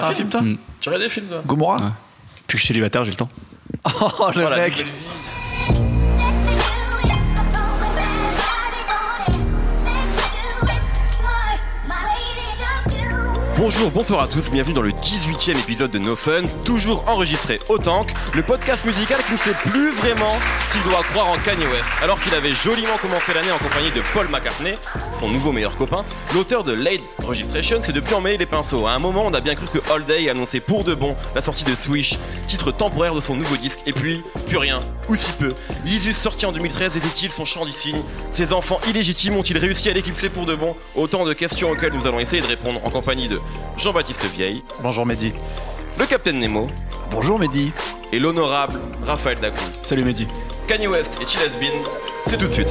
T'as un un film, toi Mm. Tu regardes des films, toi Gomorrah Ouais. Puis je suis célibataire, j'ai le temps. Oh, le Oh, mec Bonjour, bonsoir à tous, bienvenue dans le 18e épisode de No Fun, toujours enregistré au Tank, le podcast musical qui ne sait plus vraiment s'il doit croire en Kanye West. Alors qu'il avait joliment commencé l'année en compagnie de Paul McCartney, son nouveau meilleur copain, l'auteur de Late Registration s'est depuis emmêlé les pinceaux. À un moment, on a bien cru que All Day annonçait pour de bon la sortie de Swish, titre temporaire de son nouveau disque, et puis, plus rien, ou si peu. Yeezus sorti en 2013 était-il son chant du Ses enfants illégitimes ont-ils réussi à l'éclipser pour de bon? Autant de questions auxquelles nous allons essayer de répondre en compagnie de Jean-Baptiste Vieille, Bonjour Mehdi. le Capitaine Nemo Bonjour Mehdi. et l'honorable Raphaël Dacruz. Salut Mehdi. Kanye West et Chill Has Been, c'est tout de suite.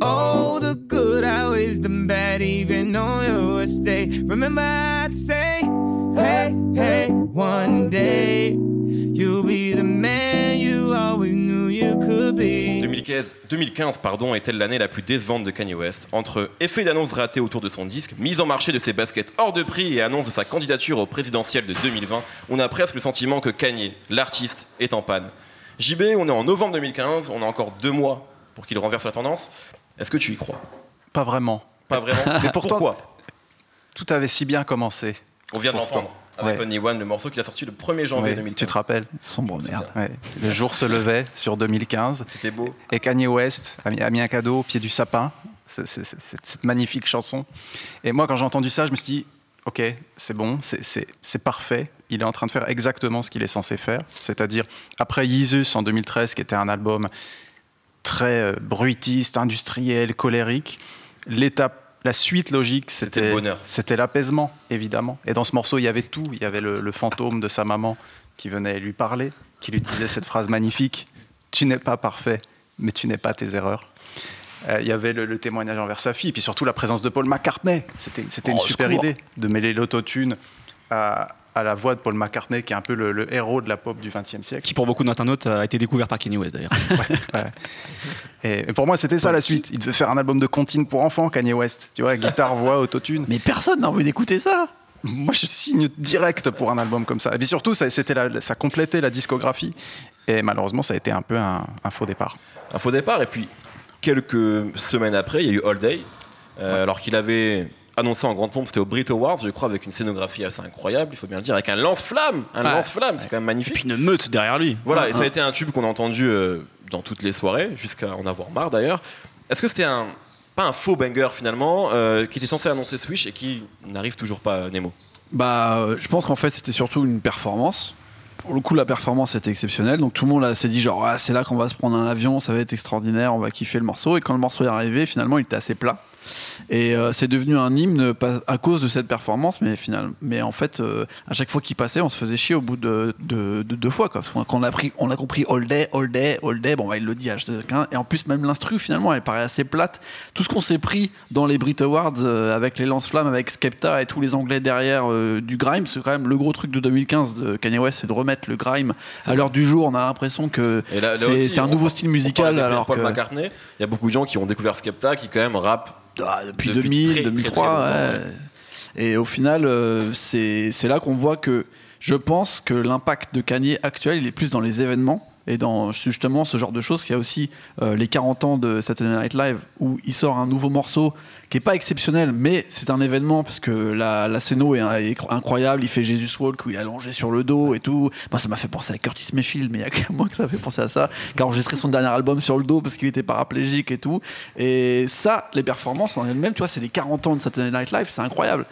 Oh, the good outweighs the bad, even on your estate. Remember, I'd say, hey, hey, one day you'll be the man you always knew you could be. 2015, 2015 pardon, est-elle l'année la plus décevante de Kanye West Entre effets d'annonce ratés autour de son disque, mise en marché de ses baskets hors de prix et annonce de sa candidature au présidentiel de 2020, on a presque le sentiment que Kanye, l'artiste, est en panne. JB, on est en novembre 2015, on a encore deux mois pour qu'il renverse la tendance. Est-ce que tu y crois? Pas vraiment. Pas vraiment? Mais pourtant- Pourquoi? Tout avait si bien commencé. On vient de l'entendre avec Ouais. Only One, le morceau qu'il a sorti le 1er janvier Ouais, 2015. tu te rappelles Sombre merde. Ouais. Le jour se levait sur 2015 C'était beau. et Kanye West a mis, a mis un cadeau au pied du sapin. Cette magnifique chanson. Et moi, quand j'ai entendu ça, je me suis dit, ok, c'est bon, c'est- parfait. Il est en train de faire exactement ce qu'il est censé faire. C'est-à-dire, après Yeezus en 2013, qui était un album très euh, bruitiste, industriel, colérique, l'étape, la suite logique, C'était c'était bonheur. c'était l'apaisement, évidemment. Et dans ce morceau, il y avait tout. Il y avait le, le fantôme de sa maman qui venait lui parler, qui lui disait cette phrase magnifique Tu n'es pas parfait, mais tu n'es pas tes erreurs. Euh, il y avait le, le témoignage envers sa fille, puis surtout la présence de Paul McCartney. C'était c'était une Oh, au super secours. idée de mêler l'autotune à, à la voix de Paul McCartney, qui est un peu le, le héros de la pop du XXe siècle. Qui pour beaucoup d'internautes a été découvert par Kanye West d'ailleurs. Ouais. Et, et pour moi, c'était ça la suite. Il devait faire un album de comptine pour enfants, Kanye West. Tu vois, guitare, voix, autotune. Mais personne n'a envie d'écouter ça. Moi, je signe direct pour un album comme ça. Et puis surtout, ça, la- ça complétait la discographie. Et malheureusement, ça a été un peu un, un faux départ. un faux départ. Et puis, quelques semaines après, il y a eu All Day, euh, alors qu'il avait annoncé en grande pompe, c'était au Brit Awards, je crois, avec une scénographie assez incroyable, il faut bien le dire, avec un lance-flamme. Un lance-flamme, c'est quand même Et magnifique. puis une meute derrière lui. Voilà, et ça a été un tube qu'on a entendu euh, dans toutes les soirées, jusqu'à en avoir marre d'ailleurs. Est-ce que c'était un. Pas un faux banger finalement, euh, qui était censé annoncer Switch et qui n'arrive toujours pas, Nemo? Bah, euh, je pense qu'en fait, c'était surtout une performance. Pour le coup, la performance était exceptionnelle. Donc tout le monde s'est dit genre, ah, c'est là qu'on va se prendre un avion, ça va être extraordinaire, on va kiffer le morceau. Et quand le morceau est arrivé, finalement, il était assez plat. Et euh, c'est devenu un hymne à cause de cette performance, mais finalement, mais en fait, euh, à chaque fois qu'il passait, on se faisait chier au bout de, de- de deux fois. Quoi. Parce quand on a pris, on a compris all day, all day, all day. Bon, bah, il le dit à chacun. Et en plus, même l'instru, finalement, elle paraît assez plate. Tout ce qu'on s'est pris dans les Brit Awards euh, avec les lance-flammes, avec Skepta et tous les Anglais derrière du grime, c'est quand même le gros truc de 2015 de Kanye West, c'est de remettre le grime à l'heure du jour. On a l'impression que c'est un nouveau on style musical. Alors Paul que, McCartney, il y a beaucoup de gens qui ont découvert Skepta, qui quand même rappe Ah, depuis, Depuis 2000, très, très, 2003. très longtemps, ouais. Et au final, euh, c'est c'est là qu'on voit que je pense que l'impact de Kanye actuel, il est plus dans les événements et dans justement ce genre de choses. Il y a aussi euh, les 40 ans de Saturday Night Live où il sort un nouveau morceau qui est pas exceptionnel, mais c'est un événement parce que la, la est, incroyable. Il fait Jesus Walk où il est allongé sur le dos et tout. Moi, ça m'a fait penser à Curtis Mayfield, mais il y a que moi que ça fait penser à ça. Qui a enregistré son dernier album sur le dos parce qu'il était paraplégique et tout. Et ça, les performances en elles-mêmes, tu vois, c'est les 40 ans de Saturday Night Live, c'est incroyable.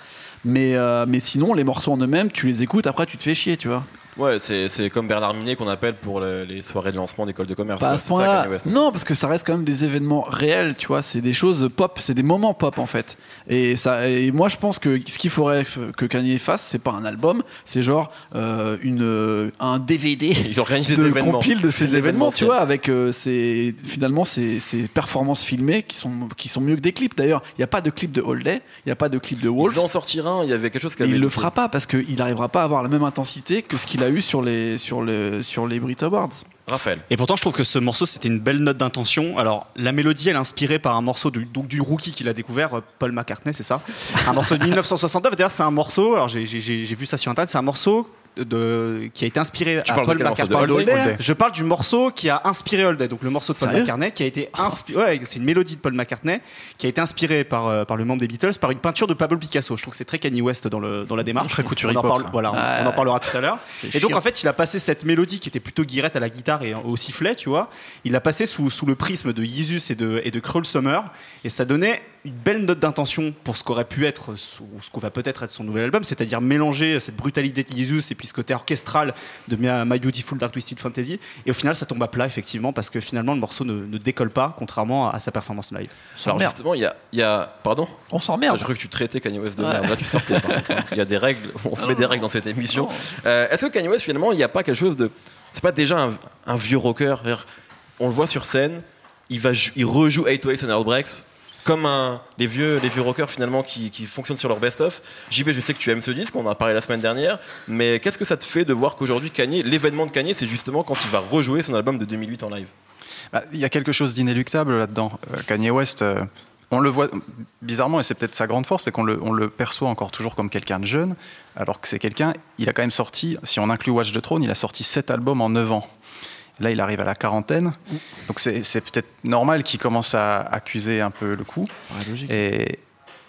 Euh, mais sinon, les morceaux en eux-mêmes, tu les écoutes, après tu te fais chier, tu vois. Ouais, c'est comme Bernard Minet qu'on appelle pour le- les soirées de lancement d'école de commerce. Pas quoi. à ce West. Non, parce que ça reste quand même des événements réels, tu vois. C'est des choses pop, c'est des moments pop en fait. Et, ça, et moi, je pense que ce qu'il faudrait que Kanye fasse, c'est pas un album, c'est genre euh, une, euh, un DVD. Ils organisent des de événements. compile de ces Des événements, tu vois, avec euh, ces, finalement ces, ces performances filmées qui sont, qui sont mieux que des clips. D'ailleurs, il n'y a pas de clip de All Day, il n'y a pas de clip de Il Wolf. devait en sortir un, il y avait quelque chose qui avait il le fera pas parce qu'il n'arrivera pas à avoir la même intensité que ce qu'il a eu sur les, sur le, sur les Brit Awards. Raphaël. Et pourtant, je trouve que ce morceau, c'était une belle note d'intention. Alors, la mélodie, elle est inspirée par un morceau du, donc, du rookie qu'il a découvert, euh, Paul McCartney, c'est ça Un morceau de 1969. D'ailleurs, c'est un morceau, alors j'ai- j'ai j'ai vu ça sur Internet, c'est un morceau de, qui a été inspiré Tu à Paul McCartney. Je parle du morceau qui a inspiré All Day, donc le morceau de Paul McCartney, qui a été inspiré. Ouais, c'est une mélodie de Paul McCartney qui a été inspirée par, euh, par le membre des Beatles, par une peinture de Pablo Picasso. Je trouve que c'est très Kanye West dans, le, dans la démarche. Très couture on en, parle, voilà, on- en parlera tout à l'heure. Et donc en fait, il a passé cette mélodie qui était plutôt guirette à la guitare et au sifflet, tu vois. Il l'a passé sous, sous le prisme de Yeezus et de, et de Cruel Summer. Et ça donnait une belle note d'intention pour ce qu'aurait pu être, son- ce qu'on va peut-être être son nouvel album, c'est-à-dire mélanger cette brutalité de Yeezus et puis ce côté orchestral de My Beautiful Dark Twisted Fantasy. Et au final, ça tombe à plat, effectivement, parce que finalement, le morceau ne, ne décolle pas, contrairement à, à sa performance live. Alors merde. justement, il y a, il y a- Pardon On s'emmerde. Je croyais que tu traitais Kanye West de merde. Là, tu sortais. hein. Il y a des règles. On se met des règles dans cette émission. Euh, Est-ce que Kanye West, finalement, il n'y a pas quelque chose de. C'est pas déjà un, un vieux rocker? On le voit sur scène, il, va, il rejoue 808 and Outbreaks comme les, vieux, rockers finalement qui, qui fonctionnent sur leur best-of. JB, je sais que tu aimes ce disque, on en a parlé la semaine dernière, mais qu'est-ce que ça te fait de voir qu'aujourd'hui, Kanye, l'événement de Kanye, c'est justement quand il va rejouer son album de 2008 en live? Bah, Il y a quelque chose d'inéluctable là-dedans. Euh, Kanye West, euh, on le voit bizarrement, et c'est peut-être sa grande force, c'est qu'on le, on le perçoit encore toujours comme quelqu'un de jeune, alors que c'est quelqu'un, il a quand même sorti, si on inclut Watch the Throne, il a sorti 7 albums en 9 ans. Là, il arrive à la quarantaine, donc c'est c'est peut-être normal qu'il commence à accuser un peu le coup. Et,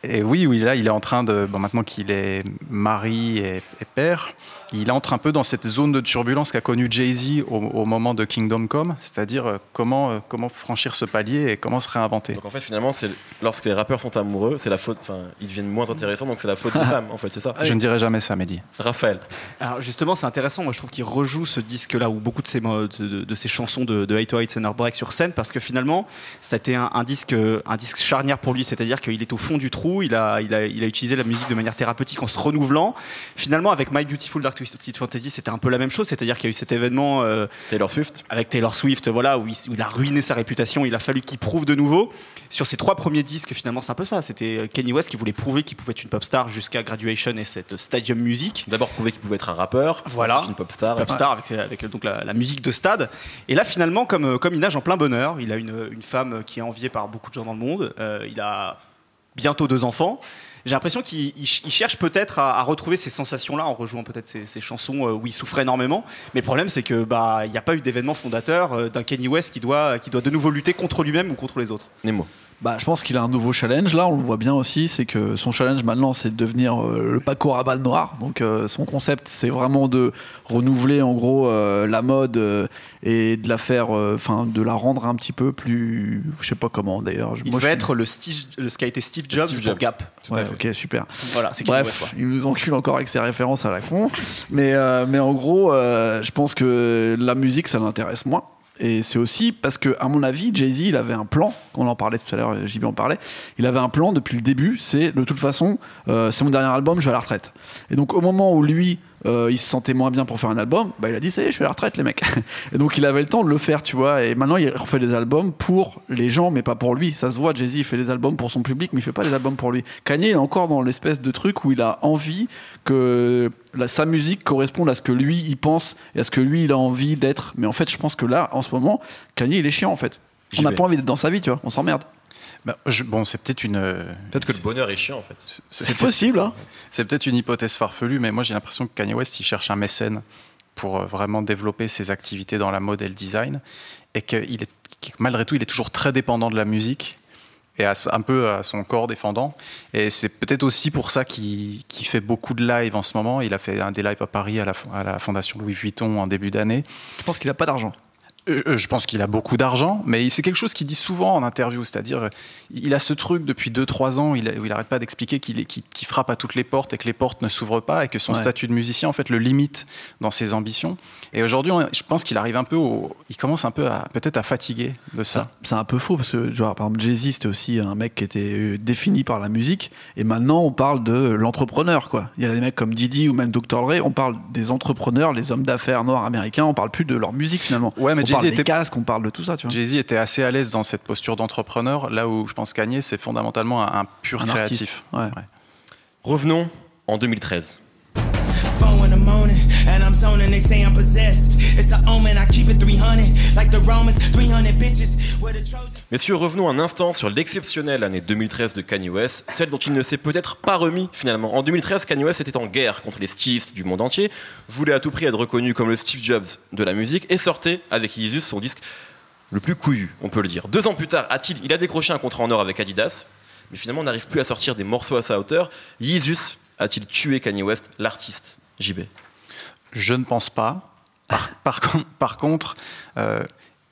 et oui, oui, là, il est en train de. Bon, maintenant qu'il est mari et, et père, il entre un peu dans cette zone de turbulence qu'a connue Jay-Z au, au moment de Kingdom Come, c'est-à-dire euh, comment, euh, comment franchir ce palier et comment se réinventer. Donc en fait, finalement, c'est lorsque les rappeurs sont amoureux, c'est la faute. Enfin, ils deviennent moins intéressants, donc c'est la faute des femmes, en fait, c'est ça. Je ne dirais jamais ça, Mehdi. Raphaël. Alors justement, c'est intéressant. Moi, je trouve qu'il rejoue ce disque-là ou beaucoup de ses, mo- de, de- de ses chansons de, de 808 and Break sur scène parce que finalement, ça a été un, un disque, un disque charnière pour lui. C'est-à-dire qu'il est au fond du trou. Il a, il, a, il a utilisé la musique de manière thérapeutique en se renouvelant. Finalement, avec My Beautiful Dark Twisted Fantasy, c'était un peu la même chose. C'est-à-dire qu'il y a eu cet événement euh, Taylor Swift. avec Taylor Swift, voilà, où il, où il a ruiné sa réputation. Il a fallu qu'il prouve de nouveau. Sur ses trois premiers disques, finalement, c'est un peu ça. C'était Kanye West qui voulait prouver qu'il pouvait être une pop star jusqu'à Graduation et cette Stadium Music. D'abord prouver qu'il pouvait être un rappeur, Voilà. une pop star. Pop star avec, avec, donc la, la musique de stade. Et là, finalement, comme, euh, comme il nage en plein bonheur, il a une, une femme qui est enviée par beaucoup de gens dans le monde. Euh, il a bientôt deux enfants. J'ai l'impression qu'il il ch- il cherche peut-être à, retrouver ces sensations-là en rejouant peut-être ces, chansons euh, où il souffrait énormément. Mais le problème, c'est que bah il n'y a pas eu d'événement fondateur euh, d'un Kanye West qui doit, qui doit de nouveau lutter contre lui-même ou contre les autres. Nemo. Bah, je pense qu'il a un nouveau challenge là, on le voit bien aussi, c'est que son challenge maintenant c'est de devenir euh, le Paco Rabanne noir. Donc euh, son concept c'est vraiment de renouveler en gros euh, la mode et de la faire, enfin de la rendre un petit peu plus, je sais pas comment d'ailleurs. Il moi, va je- être le, Steve- le- ce qu'a été Steve Jobs Steve pour Jobs. Gap. Ouais, ok, super. Voilà, c'est. Bref, il nous encule encore avec ses références à la con. mais, mais en gros, je pense que la musique, ça l'intéresse moins. Et c'est aussi parce que, à mon avis, Jay-Z, il avait un plan, on en parlait tout à l'heure, JB en parlait, il avait un plan depuis le début, c'est de toute façon, euh, c'est mon dernier album, je vais à la retraite. Et donc au moment où lui, euh, il se sentait moins bien pour faire un album, bah, il a dit, ça y est, je suis à la retraite, les mecs. Et donc il avait le temps de le faire, tu vois. Et maintenant, il refait des albums pour les gens, mais pas pour lui. Ça se voit, Jay-Z, il fait des albums pour son public, mais il fait pas des albums pour lui. Kanye, il est encore dans l'espèce de truc où il a envie que la- sa musique corresponde à ce que lui, il pense et à ce que lui, il a envie d'être. Mais en fait, je pense que là, en ce moment, Kanye, il est chiant, en fait. On n'a pas envie d'être dans sa vie, tu vois. On s'emmerde. Bah, je- bon, c'est peut-être une. euh, Peut-être que le bonheur est chiant en fait. C'est possible, hein. C'est peut-être une hypothèse farfelue, mais moi j'ai l'impression que Kanye West il cherche un mécène pour euh, vraiment développer ses activités dans la mode et le design, et qu'il est qu'il- malgré tout il est toujours très dépendant de la musique et à, un peu à son corps défendant. Et c'est peut-être aussi pour ça qu'il qu'il fait beaucoup de live en ce moment. Il a fait un des lives à Paris à la, à la Fondation Louis Vuitton en début d'année. Je pense qu'il a pas d'argent? Euh, euh, Je pense qu'il a beaucoup d'argent, mais c'est quelque chose qu'il dit souvent en interview, c'est-à-dire il a ce truc depuis 2-3 ans où il n'arrête pas d'expliquer qu'il frappe à toutes les portes et que les portes ne s'ouvrent pas et que son Ouais. statut de musicien en fait le limite dans ses ambitions. Et aujourd'hui, je pense qu'il arrive un peu, au- il commence un peu à peut-être à fatiguer de ça. C'est un peu faux parce que, genre, par exemple, Jay-Z, c'était aussi un mec qui était euh, défini par la musique. Et maintenant, on parle de l'entrepreneur, quoi. Il y a des mecs comme Didi ou même Dr. Dre, on parle des entrepreneurs, les hommes d'affaires noirs américains, on parle plus de leur musique finalement. Ouais, mais parle des était- casques, on parle de tout ça. Jay-Z était assez à l'aise dans cette posture d'entrepreneur, là où je pense Kanye c'est fondamentalement un, un pur Un créatif. ouais. Revenons en 2013. Four in the morning, And I'm zoning, they say I'm possessed. It's a omen, I keep it 300. Like the Romans, 300 bitches. Where the Trojans. Messieurs, revenons un instant sur l'exceptionnelle année 2013 de Kanye West, celle dont il ne s'est peut-être pas remis finalement. En 2013, Kanye West était en guerre contre les Steves du monde entier, voulait à tout prix être reconnu comme le Steve Jobs de la musique et sortait avec Yeezus son disque le plus couillu, on peut le dire. Deux ans plus tard, a-t-il, il a décroché un contrat en or avec Adidas, mais finalement n'arrive plus à sortir des morceaux à sa hauteur. Yeezus a-t-il tué Kanye West, l'artiste JB Je ne pense pas. Par, par con- par contre, euh,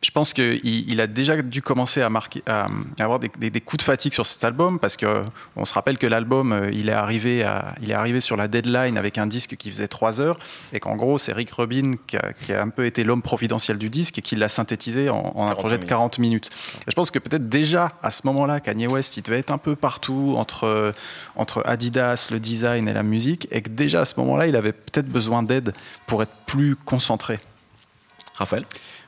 je pense qu'il il a déjà dû commencer à, marquer, à, à avoir des, des- des coups de fatigue sur cet album parce que on se rappelle que l'album euh, il est arrivé à- il est arrivé sur la deadline avec un disque qui faisait 3 heures et qu'en gros c'est Rick Rubin qui a, qui a un peu été l'homme providentiel du disque et qui l'a synthétisé en, en un 45 projet de minutes. 40 minutes. Et je pense que peut-être déjà à ce moment-là Kanye West il devait être un peu partout entre entre Adidas, le design et la musique et que déjà à ce moment-là il avait peut-être besoin d'aide pour être plus concentré. Raphaël?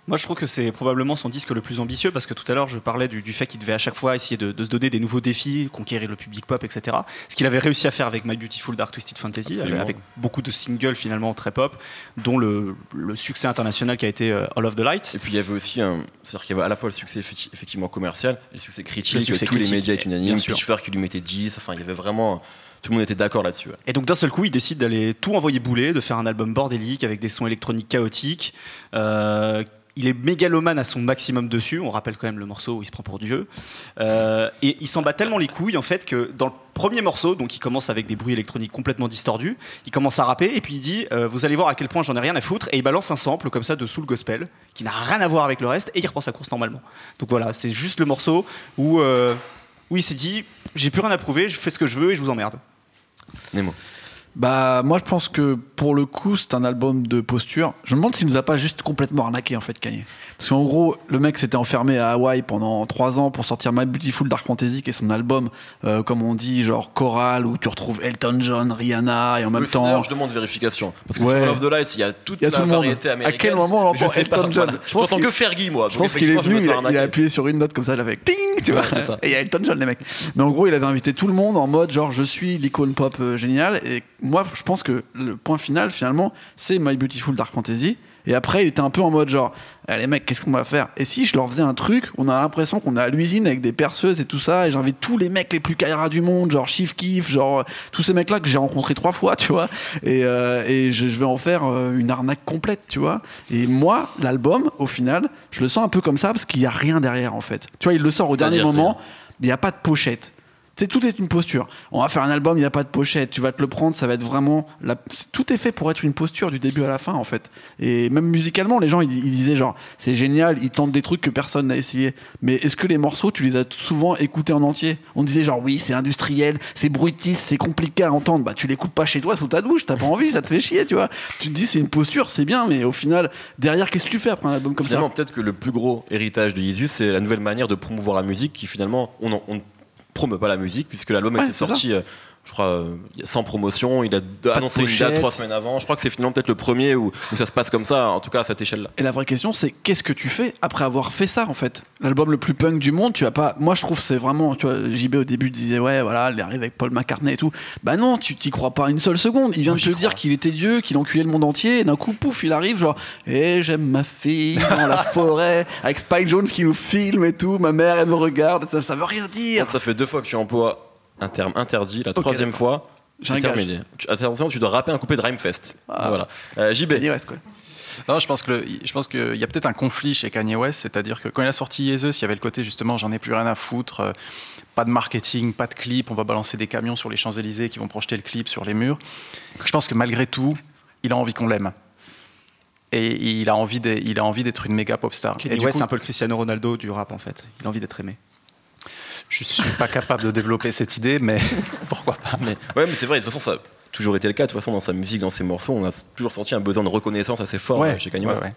Moi, je trouve que c'est probablement son disque le plus ambitieux parce que tout à l'heure, je parlais du, du fait qu'il devait à chaque fois essayer de, de se donner des nouveaux défis, conquérir le public pop, etc. Ce qu'il avait réussi à faire avec My Beautiful Dark Twisted Fantasy, Absolument. avec beaucoup de singles finalement très pop, dont le, le succès international qui a été euh, All of the Lights. Et puis il y avait aussi un. C'est-à-dire qu'il y avait à la fois le succès effecti- effectivement commercial et le succès critique. Le succès tous les médias étaient unanimes. Pitchfork qui lui mettait 10. Enfin, il y avait vraiment. Tout le monde était d'accord là-dessus. ouais. Et donc d'un seul coup, il décide d'aller tout envoyer bouler, de faire un album bordélique avec des sons électroniques chaotiques. Euh, il est mégalomane à son maximum dessus. On rappelle quand même le morceau où il se prend pour Dieu. Euh, et il s'en bat tellement les couilles en fait que dans le premier morceau, donc il commence avec des bruits électroniques complètement distordus, il commence à rapper et puis il dit euh, Vous allez voir à quel point j'en ai rien à foutre. Et il balance un sample comme ça de Soul Gospel qui n'a rien à voir avec le reste et il reprend sa course normalement. Donc voilà, c'est juste le morceau où, euh, où il s'est dit J'ai plus rien à prouver, je fais ce que je veux et je vous emmerde. Nemo. Bah, moi, je pense que pour le coup, c'est un album de posture. Je me demande s'il nous a pas juste complètement arnaqué, en fait, Kanye. Parce qu'en gros, le mec s'était enfermé à Hawaï pendant trois ans pour sortir My Beautiful Dark Fantasy, qui est son album, euh, comme on dit, genre choral, où tu retrouves Elton John, Rihanna, et en même Oui, temps. je demande vérification. Parce que Ouais. sur of the Lights, il y a toute Il y a la tout le monde. variété À américaine. quel moment on entend sais pas, Elton John. Je pense qu'il- que Fergie, moi. Je pense qu'il est venu, il a, il a arnaquer. appuyé sur une note comme ça, il avait ting, tu vois. Ouais, c'est ça. Et il y a Elton John, les mecs. Mais en gros, il avait invité tout le monde en mode genre je suis l'icône pop euh, génial. Et moi, je pense que le point final, finalement, c'est My Beautiful Dark Fantasy. Et après, il était un peu en mode genre, Eh, les mecs, qu'est-ce qu'on va faire? Et si je leur faisais un truc, on a l'impression qu'on est à l'usine avec des perceuses et tout ça, et j'invite tous les mecs les plus caïras du monde, genre Chief Keef, genre euh, tous ces mecs-là que j'ai rencontrés trois fois, tu vois, et, euh, et je, je vais en faire euh, une arnaque complète, tu vois. Et moi, l'album, au final, je le sens un peu comme ça parce qu'il n'y a rien derrière, en fait. Tu vois, il le sort au dernier moment, il n'y a pas de pochette. Sais, tout est une posture. On va faire un album, il n'y a pas de pochette. Tu vas te le prendre, ça va être vraiment. Tout est fait pour être une posture du début à la fin, en fait. Et même musicalement, les gens, ils, disaient genre, c'est génial, ils tentent des trucs que personne n'a essayé. Mais est-ce que les morceaux, tu les as souvent écoutés en entier? On disait genre, oui, c'est industriel, c'est bruitiste, c'est compliqué à entendre. Bah, tu l'écoutes pas chez toi sous ta douche, t'as pas envie, ça te fait chier, tu vois. Tu te dis, c'est une posture, c'est bien, mais au final, derrière, qu'est-ce que tu fais après un album comme Finalement, ça peut-être que le plus gros héritage de Yeezus, c'est la nouvelle manière de promouvoir la musique qui finalement, on en- on promeut pas la musique puisque l'album Ouais, était sorti, euh, je crois, euh, sans promotion. Il a de annoncé une date trois semaines avant. Je crois que c'est finalement peut-être le premier où, où ça se passe comme ça, en tout cas à cette échelle-là. Et la vraie question, c'est qu'est-ce que tu fais après avoir fait ça, en fait? L'album le plus punk du monde, tu vas pas. Moi, je trouve que c'est vraiment. Tu vois, JB au début disait, ouais, voilà, il arrive avec Paul McCartney et tout. Bah non, tu t'y crois pas une seule seconde. Il vient Moi, de te dire qu'il était Dieu, qu'il enculait le monde entier. Et d'un coup, pouf, il arrive, genre, et j'aime ma fille dans la forêt, avec Spike Jones qui nous filme et tout. Ma mère, elle me regarde. Ça, ça veut rien dire. Ça fait deux fois que tu emploies un terme interdit. La troisième fois, c'est terminé. Tu- Attention, tu dois rapper un coupé de Rhymefest. Ah. Voilà. Euh, JB. Kanye West, quoi. Non, je pense que le- je pense qu'il y a peut-être un conflit chez Kanye West, c'est-à-dire que quand il a sorti Jesus, il y avait le côté justement j'en ai plus rien à foutre, euh, pas de marketing, pas de clip, on va balancer des camions sur les Champs Élysées qui vont projeter le clip sur les murs. Je pense que malgré tout, il a envie qu'on l'aime. Et il a envie d'être- il a envie d'être une méga pop star. Kanye West, c'est un peu le Cristiano Ronaldo du rap en fait. Il a envie d'être aimé. Je suis pas capable de développer cette idée, mais pourquoi pas. Mais, ouais, mais c'est vrai, de toute façon, ça a toujours été le cas. De toute façon, dans sa musique, dans ses morceaux, on a toujours senti un besoin de reconnaissance assez fort euh, chez Kanye ouais, West. ouais.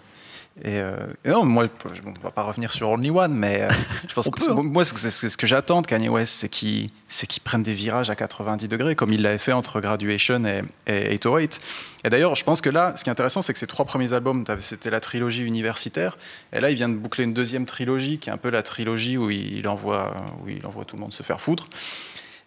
Et, euh, et non, moi, bon, on va pas revenir sur Only One, mais euh, je pense que peut, hein. moi, c'est ce que j'attends de Kanye West, c'est qu'il qu'il prenne des virages à 90 degrés, comme il l'avait fait entre Graduation et, et 808. Et d'ailleurs, je pense que là, ce qui est intéressant, c'est que ces trois premiers albums, c'était la trilogie universitaire, et là, il vient de boucler une deuxième trilogie, qui est un peu la trilogie où il envoie, où il envoie tout le monde se faire foutre.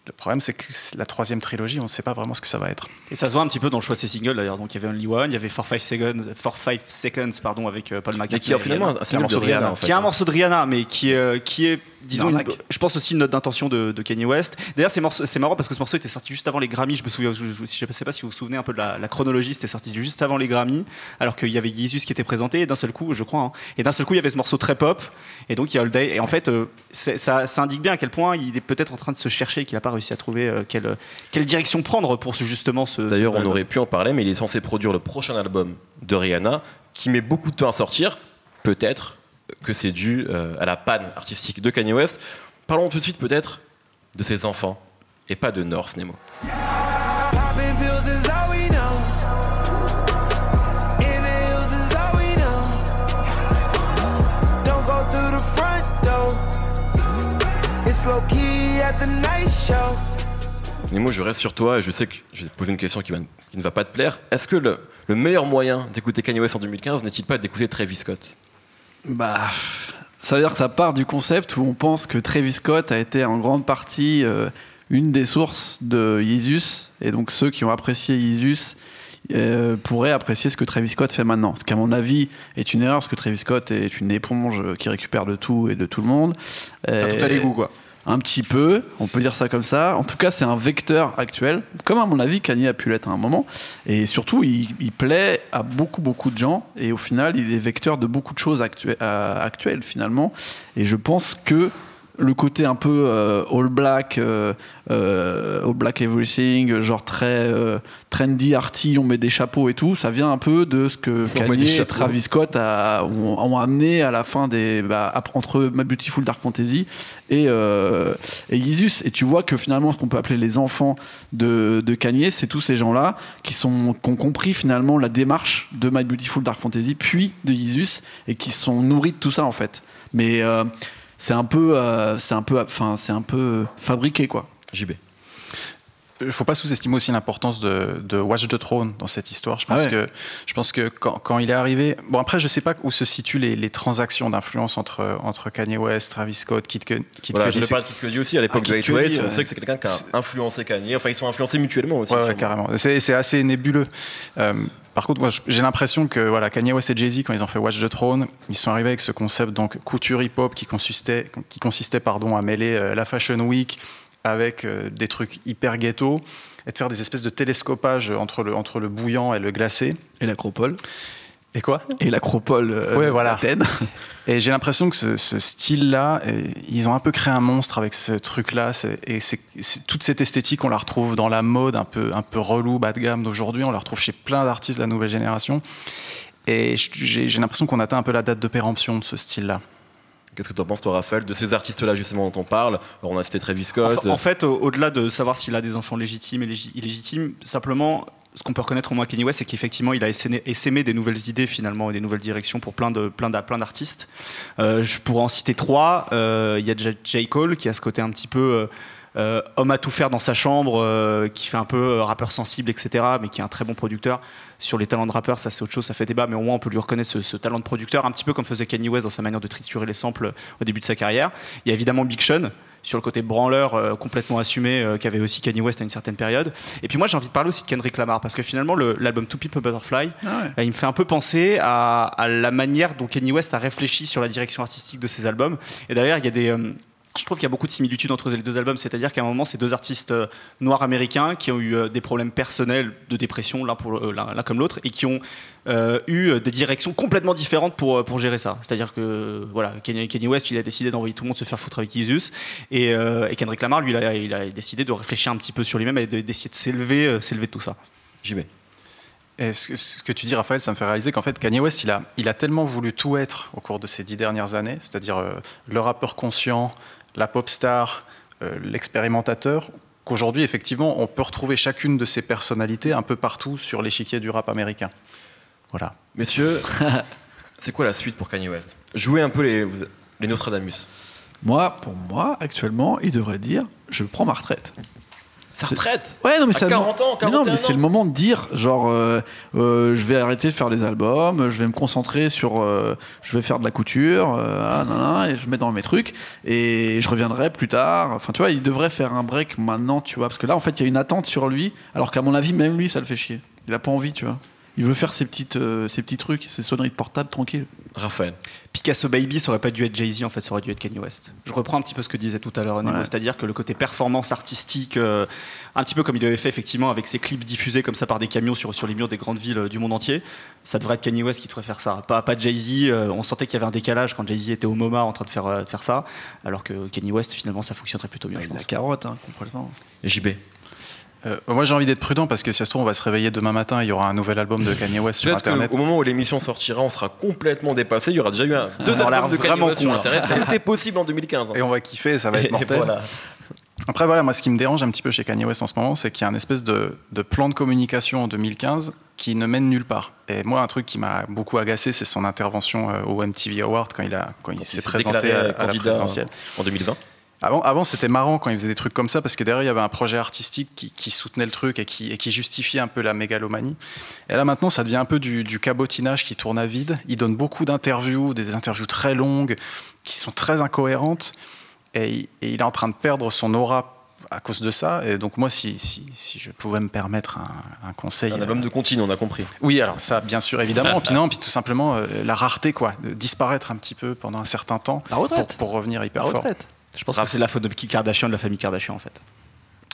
Le problème, c'est que la troisième trilogie, on ne sait pas vraiment ce que ça va être. Et ça se voit un petit peu dans le choix de ces singles d'ailleurs. Donc il y avait Only One, il y avait 4 5 Seconds, 4 5 Seconds pardon, avec euh, Paul McCartney. Qui est finalement un morceau de Rihanna, Rihanna. en fait. qui est un morceau de Rihanna, mais qui est, euh, qui est disons, une- je pense aussi une note d'intention de, de Kanye West. D'ailleurs, c'est marrant parce que ce morceau était sorti juste avant les Grammys. Je me souviens, je, je- je sais pas si vous vous souvenez un peu de la, la chronologie, c'était sorti juste avant les Grammys, alors qu'il y avait Jesus qui était présenté, et d'un seul coup, je crois, hein, et d'un seul coup, il y avait ce morceau très pop, et donc il y a All Day. Et en fait, euh, ça indique bien à quel point il est peut-être en train de se chercher, qu'il n'a pas réussi à trouver euh, quelle, quelle direction prendre pour ce- justement ce. D'ailleurs, on aurait pu en parler, mais il est censé produire le prochain album de Rihanna, qui met beaucoup de temps à sortir. Peut-être que c'est dû euh, à la panne artistique de Kanye West. Parlons tout de suite peut-être de ses enfants, et pas de North Nemo. Low key Nemo, je reste sur toi et je sais que je vais te poser une question qui, va- qui ne va pas te plaire. Est-ce que le, le meilleur moyen d'écouter Kanye West en 2015 n'est-il pas d'écouter Travis Scott? Bah, ça veut dire que ça part du concept où on pense que Travis Scott a été en grande partie euh, une des sources de Yeezus, et donc ceux qui ont apprécié Yeezus euh, pourraient apprécier ce que Travis Scott fait maintenant. Ce qui, à mon avis, est une erreur, parce que Travis Scott est une éponge qui récupère de tout et de tout le monde. Ça a tout à l'égout, quoi. Un petit peu, on peut dire ça comme ça. En tout cas, c'est un vecteur actuel, comme à mon avis Kanye a pu l'être à un moment. Et surtout, il, plaît à beaucoup, beaucoup de gens. Et au final, il est vecteur de beaucoup de choses euh, actuelles, finalement. Et je pense que le côté un peu euh, all black, euh, euh, all black everything, genre très trendy, arty, on met des chapeaux et tout, ça vient un peu de ce que Kanye et. Travis Scott a- ont, ont amené à la fin des bah, entre My Beautiful Dark Fantasy et, et Yeezus. Et tu vois que finalement, ce qu'on peut appeler les enfants de, de Kanye, c'est tous ces gens-là qui, sont, qui ont compris finalement la démarche de My Beautiful Dark Fantasy, puis de Yeezus, et qui sont nourris de tout ça en fait. Mais c'est un peu, euh, c'est un peu, enfin, c'est un peu fabriqué quoi. JB. Il ne faut pas sous-estimer aussi l'importance de, de Watch the Throne dans cette histoire. Je pense Ah ouais. que, je pense que quand, quand il est arrivé. Bon, après, je ne sais pas où se situent les, les transactions d'influence entre, entre Kanye West, Travis Scott, Kid, Cudi- Kid Voilà, Cudi. je parle de Kid Cudi aussi à l'époque Ah, de. Cudi, On sait que c'est quelqu'un qui a influencé Kanye. Enfin, ils sont influencés mutuellement aussi. Ouais, carrément. C'est assez nébuleux. Euh, par contre, j'ai l'impression que voilà, Kanye West et Jay-Z, quand ils ont fait Watch the Throne, ils sont arrivés avec ce concept donc couture hip-hop qui consistait, qui consistait pardon, à mêler euh, la Fashion Week avec euh, des trucs hyper ghetto et de faire des espèces de télescopage entre le, entre le bouillant et le glacé. Et l'acropole. Et quoi? Et l'acropole euh, Ouais, voilà. d'Athènes. Et j'ai l'impression que ce, ce style-là, euh, ils ont un peu créé un monstre avec ce truc-là. Et toute cette esthétique, on la retrouve dans la mode un peu, un peu relou, bas de gamme d'aujourd'hui. On la retrouve chez plein d'artistes de la nouvelle génération. Et j'ai l'impression qu'on atteint un peu la date de péremption de ce style-là. Qu'est-ce que tu en penses, toi, Raphaël, de ces artistes-là, justement, dont on parle? Alors, on a cité Travis Scott. En fait, au- au-delà de savoir s'il a des enfants légitimes et légi- illégitimes, simplement, ce qu'on peut reconnaître au moins à Kanye West, c'est qu'effectivement, il a essaimé, des nouvelles idées finalement et des nouvelles directions pour plein de plein d'a- plein d'artistes. Euh, je pourrais en citer trois. Euh, Il y a. J. Cole qui a ce côté un petit peu euh, euh, homme à tout faire dans sa chambre, euh, qui fait un peu euh, rappeur sensible, etc., mais qui est un très bon producteur. Sur les talents de rappeur, ça c'est autre chose, ça fait débat, mais au moins on peut lui reconnaître ce, ce talent de producteur, un petit peu comme faisait Kanye West dans sa manière de triturer les samples au début de sa carrière. Il y a évidemment Big Sean, sur le côté branleur euh, complètement assumé euh, qu'avait aussi Kanye West à une certaine période. Et puis moi j'ai envie de parler aussi de Kendrick Lamar parce que finalement le- l'album To Pimp a Butterfly, Ah ouais. il me fait un peu penser à, à la manière dont Kanye West a réfléchi sur la direction artistique de ses albums. Et d'ailleurs il y a des euh, je trouve qu'il y a beaucoup de similitudes entre les deux albums, c'est-à-dire qu'à un moment, c'est deux artistes euh, noirs américains qui ont eu euh, des problèmes personnels de dépression, l'un euh, comme l'autre, et qui ont euh, eu des directions complètement différentes pour, pour gérer ça. C'est-à-dire que voilà, Kanye, Kanye West, il a décidé d'envoyer tout le monde se faire foutre avec Jesus, et, euh, et Kendrick Lamar, lui, il a, il a décidé de réfléchir un petit peu sur lui-même et de- d'essayer de s'élever, s'élever de tout ça. JB. Et ce, que- ce que tu dis, Raphaël, ça me fait réaliser qu'en fait, Kanye West, il a, il a tellement voulu tout être au cours de ces dix dernières années, c'est-à-dire euh, le rappeur conscient, la pop star, euh, l'expérimentateur, qu'aujourd'hui, effectivement, on peut retrouver chacune de ces personnalités un peu partout sur l'échiquier du rap américain. Voilà. Messieurs, c'est quoi la suite pour Kanye West? Jouez un peu les, Nostradamus. Moi, pour moi, actuellement, il devrait dire je prends ma retraite. Sa C'est- retraite Ouais, non, mais À c'est 40 ans, mais non, 41 mais c'est le moment de dire, genre, euh, euh, je vais arrêter de faire les albums, je vais me concentrer sur, euh, je vais faire de la couture, ah, nan, nan, et je mets dans mes trucs, et je reviendrai plus tard. Enfin, tu vois, il devrait faire un break maintenant, tu vois, parce que là, en fait, il y a une attente sur lui, alors qu'à mon avis, même lui, ça le fait chier. Il a pas envie, tu vois. Il veut faire ses petites, ses petits trucs, ses sonneries de portable tranquille. Raphaël. Picasso Baby, ça aurait pas dû être Jay-Z, en fait, ça aurait dû être Kanye West. Je reprends un petit peu ce que disait tout à l'heure Nemo, Ouais. c'est-à-dire que le côté performance artistique, euh, un petit peu comme il avait fait effectivement avec ses clips diffusés comme ça par des camions sur, sur les murs des grandes villes euh, du monde entier, ça devrait être Kanye West qui devrait faire ça. Pas, pas Jay-Z, euh, on sentait qu'il y avait un décalage quand Jay-Z était au MoMA en train de faire, euh, de faire ça, alors que Kanye West, finalement, ça fonctionnerait plutôt bien, je La pense. carotte, hein, complètement. Et JB. Euh, moi, j'ai envie d'être prudent parce que si ça se trouve, on va se réveiller demain matin et il y aura un nouvel album de Kanye West sur Internet. qu'au moment où l'émission sortira, on sera complètement dépassé. Il y aura déjà eu un, deux On albums de Kanye West sur là. Internet. Tout est possible en 2015. hein. Et on va kiffer, ça va être mortel. voilà. Après, voilà, moi, ce qui me dérange un petit peu chez Kanye West en ce moment, c'est qu'il y a un espèce de, de plan de communication en 2015 qui ne mène nulle part. Et moi, un truc qui m'a beaucoup agacé, c'est son intervention euh, au MTV Award quand il, a, quand il Quand il s'est s'est présenté à, à la présidentielle. En 2020. Avant, avant c'était marrant quand il faisait des trucs comme ça parce que derrière il y avait un projet artistique qui, qui soutenait le truc et qui, et qui justifiait un peu la mégalomanie. Et là maintenant ça devient un peu du, du cabotinage qui tourne à vide. Il donne beaucoup d'interviews, des interviews très longues qui sont très incohérentes et, il- et il est en train de perdre son aura à cause de ça. Et donc moi si, si, si je pouvais me permettre un, un conseil. Un album de contine, on a compris. Oui, alors ça, bien sûr, évidemment. puis non, puis tout simplement euh, la rareté, quoi, de disparaître un petit peu pendant un certain temps La retraite. pour, pour revenir hyper La fort. retraite. Je pense que c'est la faute de Kim Kardashian, de la famille Kardashian, en fait.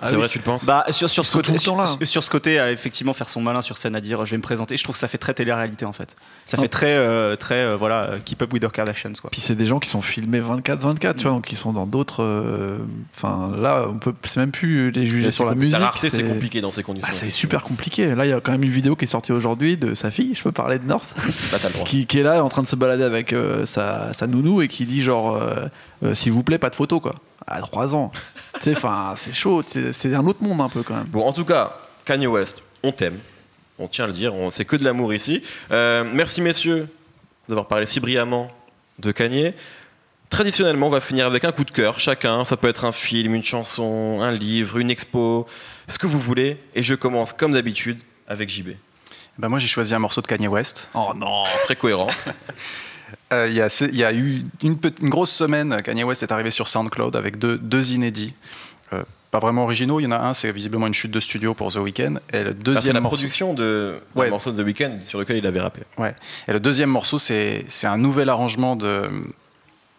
Ah c'est oui, vrai, tu le penses Bah, sur, ce côté, tout le sur, temps là. sur- sur ce côté, à effectivement faire son malin sur scène à dire je vais me présenter, je trouve que ça fait très télé-réalité en fait. Ça Non. fait très, euh, très euh, voilà, euh, keep up with the Kardashians quoi. Puis c'est des gens qui sont filmés 24-24, tu vois, donc ils sont dans d'autres. euh, Enfin, là, on peut, c'est même plus les juger sur la musique. rareté, c'est compliqué dans ces conditions. Bah, c'est super compliqué. Là, il y a quand même une vidéo qui est sortie aujourd'hui de sa fille, je peux parler de North, Bah, t'as le droit. qui, qui est là en train de se balader avec euh, sa, sa nounou et qui dit genre, euh, euh, s'il vous plaît, pas de photos, quoi. À 3 ans. tu sais, enfin, c'est chaud. C'est un autre monde un peu quand même. Bon, en tout cas, Kanye West, on t'aime. On tient à le dire, on- c'est que de l'amour ici. Euh, merci messieurs d'avoir parlé si brillamment de Kanye. Traditionnellement, on va finir avec un coup de cœur, chacun. Ça peut être un film, une chanson, un livre, une expo, ce que vous voulez. Et je commence comme d'habitude avec JB. Bah, moi, j'ai choisi un morceau de Kanye West. Oh non Très cohérent. Euh, Il y, a y eu une, grosse semaine, Kanye West est arrivé sur SoundCloud avec deux, deux inédits. Euh, pas vraiment originaux, il y en a un, c'est visiblement une chute de studio pour The Weeknd. Et le Ah, c'est deuxième la morceau, production de d'un Ouais. morceau de The Weeknd sur lequel il avait rappé. ouais. Et le deuxième morceau, c'est un nouvel arrangement de,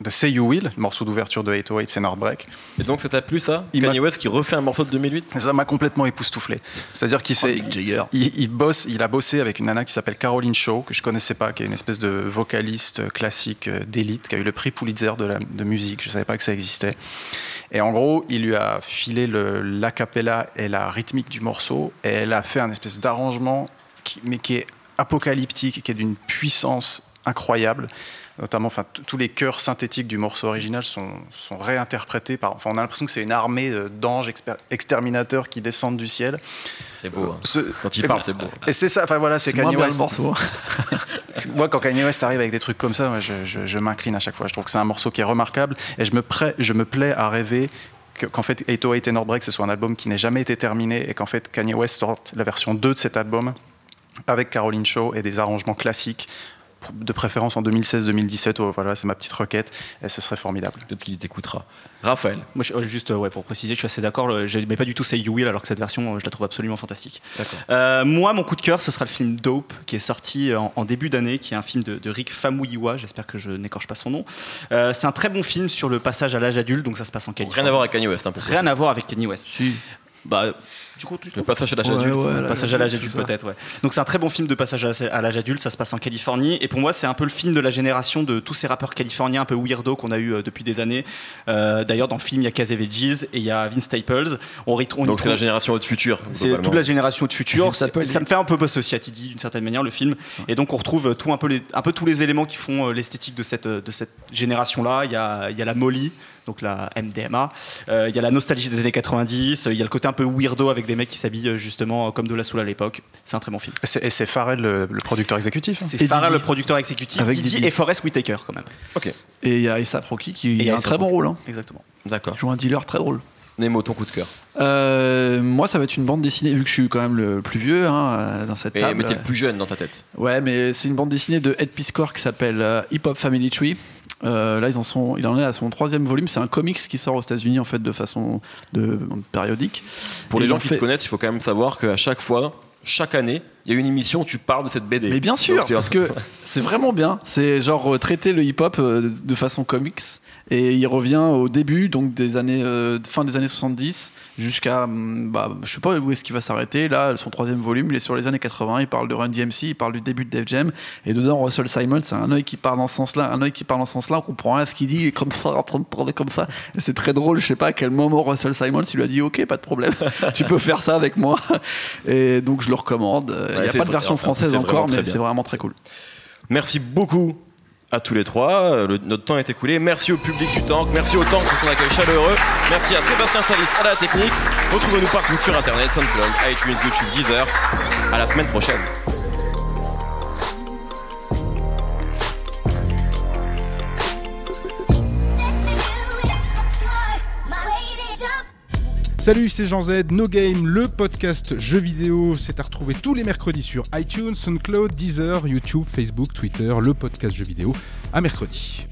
de Say You Will, le morceau d'ouverture de 808 c'est Heartbreak. Et donc, ça t'a plu ça Il Kanye West qui refait un morceau de 2008 Et ça m'a complètement époustouflé. C'est-à-dire qu'il s'est. Jagger. Il, il bosse, il a bossé avec une nana qui s'appelle Caroline Shaw, que je connaissais pas, qui est une espèce de vocaliste classique euh, d'élite, qui a eu le prix Pulitzer de, la, de musique. Je savais pas que ça existait. Et en gros, il lui a filé l'acapella et la rythmique du morceau, et elle a fait un espèce d'arrangement, mais qui est apocalyptique, qui est d'une puissance incroyable. Notamment, enfin, tous les chœurs synthétiques du morceau original sont, sont réinterprétés par. Enfin, on a l'impression que c'est une armée euh, d'anges exterminateurs qui descendent du ciel. C'est beau. hein. Ce- Quand il et parle, ben- c'est beau. et c'est ça, enfin voilà, c'est Kanye West. morceau. Moi, quand Kanye West arrive avec des trucs comme ça, moi, je, je- je m'incline à chaque fois. Je trouve que c'est un morceau qui est remarquable et je me, prêt- je me plais à rêver que- qu'en fait 808 and Heartbreak ce soit un album qui n'ait jamais été terminé et qu'en fait Kanye West sorte la version 2 de cet album avec Caroline Shaw et des arrangements classiques de préférence en 2016-2017. Oh, voilà, c'est ma petite requête et ce serait formidable. Peut-être qu'il t'écoutera. Raphaël. Moi, je- euh, juste euh, ouais, pour préciser, je suis assez d'accord. Je n'aimais pas du tout Say You Will, alors que cette version, euh, je la trouve absolument fantastique. D'accord. Euh, moi, mon coup de cœur, ce sera le film Dope, qui est sorti en, en début d'année, qui est un film de, de Rick Famuyiwa. J'espère que je n'écorche pas son nom. Euh, c'est un très bon film sur le passage à l'âge adulte, donc ça se passe en Californie. Rien à voir avec Kanye West. Hein, pour Rien à voir avec Kanye West. Bah, du coup, tu Le passage à l'âge Ouais, adulte. ouais, Le passage à l'âge adulte peut-être ouais. Donc c'est un très bon film de passage à à l'âge adulte, ça se passe en Californie et pour moi c'est un peu le film de la génération de tous ces rappeurs californiens un peu weirdo qu'on a eu euh, depuis des années. Euh, D'ailleurs dans le film il y a Kaz et Veggies et il y a Vince Staples. On, on Donc c'est la génération haute future. c'est toute la génération de futur. Ça me fait un peu Boss Society d'une certaine manière le film. Et donc on retrouve euh, tout un peu les, un peu tous les éléments qui font l'esthétique de cette de cette génération là. Il y a il y a la Molly. Donc la MDMA, Euh, il y a la nostalgie des années 90, euh, il y a le côté un peu weirdo avec des mecs qui s'habillent euh, justement euh, comme de la soul à l'époque. C'est un très bon film. Et c'est- Et Pharrell, le, le producteur exécutif. hein. C'est Et Farrell, le producteur exécutif, Avec Didi, Didi. et Forrest Whitaker quand même. Ok, Et il y a Issa Rocky qui il y a un très bon rôle. Hein. Exactement. d'accord. Il joue un dealer très drôle. Nemo, ton coup de cœur. Euh, moi, ça va être une bande dessinée, vu que je suis quand même le plus vieux hein, dans cette Et, table. mais t'es le plus jeune dans ta tête. Ouais, mais c'est une bande dessinée de Ed Piscor qui s'appelle euh, Hip Hop Family Tree. Euh, là, ils en sont, il en est à son troisième volume. C'est un comics qui sort aux États-Unis en fait de façon de, périodique. Pour les gens qui fait- te connaissent, il faut quand même savoir qu'à chaque fois, chaque année, il y a une émission où tu parles de cette BD. Mais bien sûr, Donc, parce que c'est vraiment bien. C'est genre euh, traiter le hip-hop euh, de façon comics. Et il revient au début, donc des années, euh, fin des années 70, jusqu'à, hum, bah, je sais pas où est-ce qu'il va s'arrêter. Là, son troisième volume, il est sur les années 80. Il parle de Run DMC, il parle du début de Def Jam. Et dedans, Russell Simon, c'est un œil qui part dans ce sens-là, un œil qui part dans ce sens-là. On comprend rien à ce qu'il dit, il est comme ça, en train de parler comme ça. C'est très drôle. Je sais pas à quel moment Russell Simon lui a dit, ok, pas de problème, tu peux faire ça avec moi. Et donc, je le recommande. Il n'y a pas de version française encore, mais c'est vraiment très cool. Merci beaucoup à tous les trois. Euh, notre temps est écoulé. Merci au public du Tank. Merci au Tank pour son accueil chaleureux. Merci à Sébastien Salis à la technique. Retrouvez-nous partout sur Internet, SoundCloud, iTunes, YouTube, Deezer. À la semaine prochaine. Salut, c'est Jean Z, No Game, le podcast jeux vidéo. C'est à retrouver tous les mercredis sur iTunes, SoundCloud, Deezer, YouTube, Facebook, Twitter, le podcast jeux vidéo. À mercredi.